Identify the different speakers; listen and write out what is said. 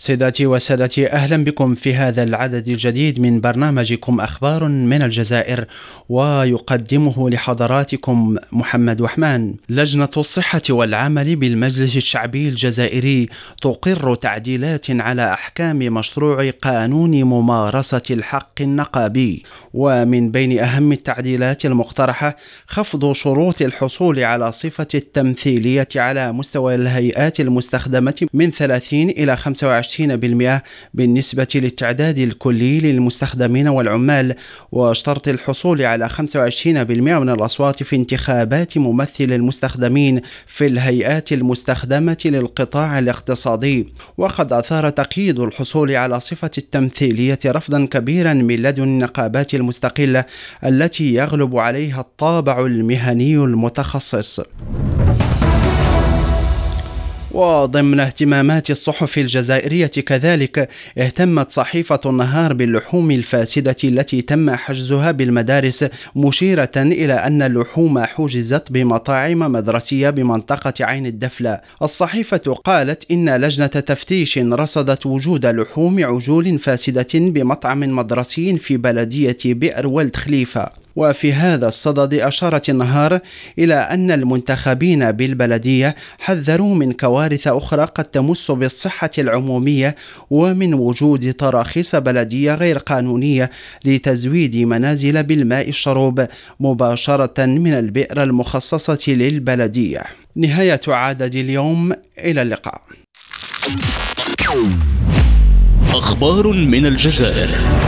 Speaker 1: سيداتي وسادتي أهلا بكم في هذا العدد الجديد من برنامجكم أخبار من الجزائر ويقدمه لحضراتكم محمد وحمان. لجنة الصحة والعمل بالمجلس الشعبي الجزائري تقر تعديلات على أحكام مشروع قانون ممارسة الحق النقابي ومن بين أهم التعديلات المقترحة خفض شروط الحصول على صفة التمثيلية على مستوى الهيئات المستخدمة من 30 إلى 25 20% بالنسبة للتعداد الكلي للمستخدمين والعمال واشترط الحصول على 25% من الأصوات في انتخابات ممثل المستخدمين في الهيئات المستخدمة للقطاع الاقتصادي. وقد أثار تقييد الحصول على صفة التمثيلية رفضا كبيرا من لدن النقابات المستقلة التي يغلب عليها الطابع المهني المتخصص. وضمن اهتمامات الصحف الجزائرية كذلك اهتمت صحيفة النهار باللحوم الفاسدة التي تم حجزها بالمدارس مشيرة إلى أن اللحوم حجزت بمطاعم مدرسية بمنطقة عين الدفلة. الصحيفة قالت إن لجنة تفتيش رصدت وجود لحوم عجول فاسدة بمطعم مدرسي في بلدية بئر ولد خليفة وفي هذا الصدد أشارت النهار إلى أن المنتخبين بالبلدية حذروا من كوارث أخرى قد تمس بالصحة العمومية ومن وجود تراخيص بلدية غير قانونية لتزويد منازل بالماء الشروب مباشرة من البئر المخصصة للبلدية. نهاية عدد اليوم إلى اللقاء.
Speaker 2: أخبار من الجزائر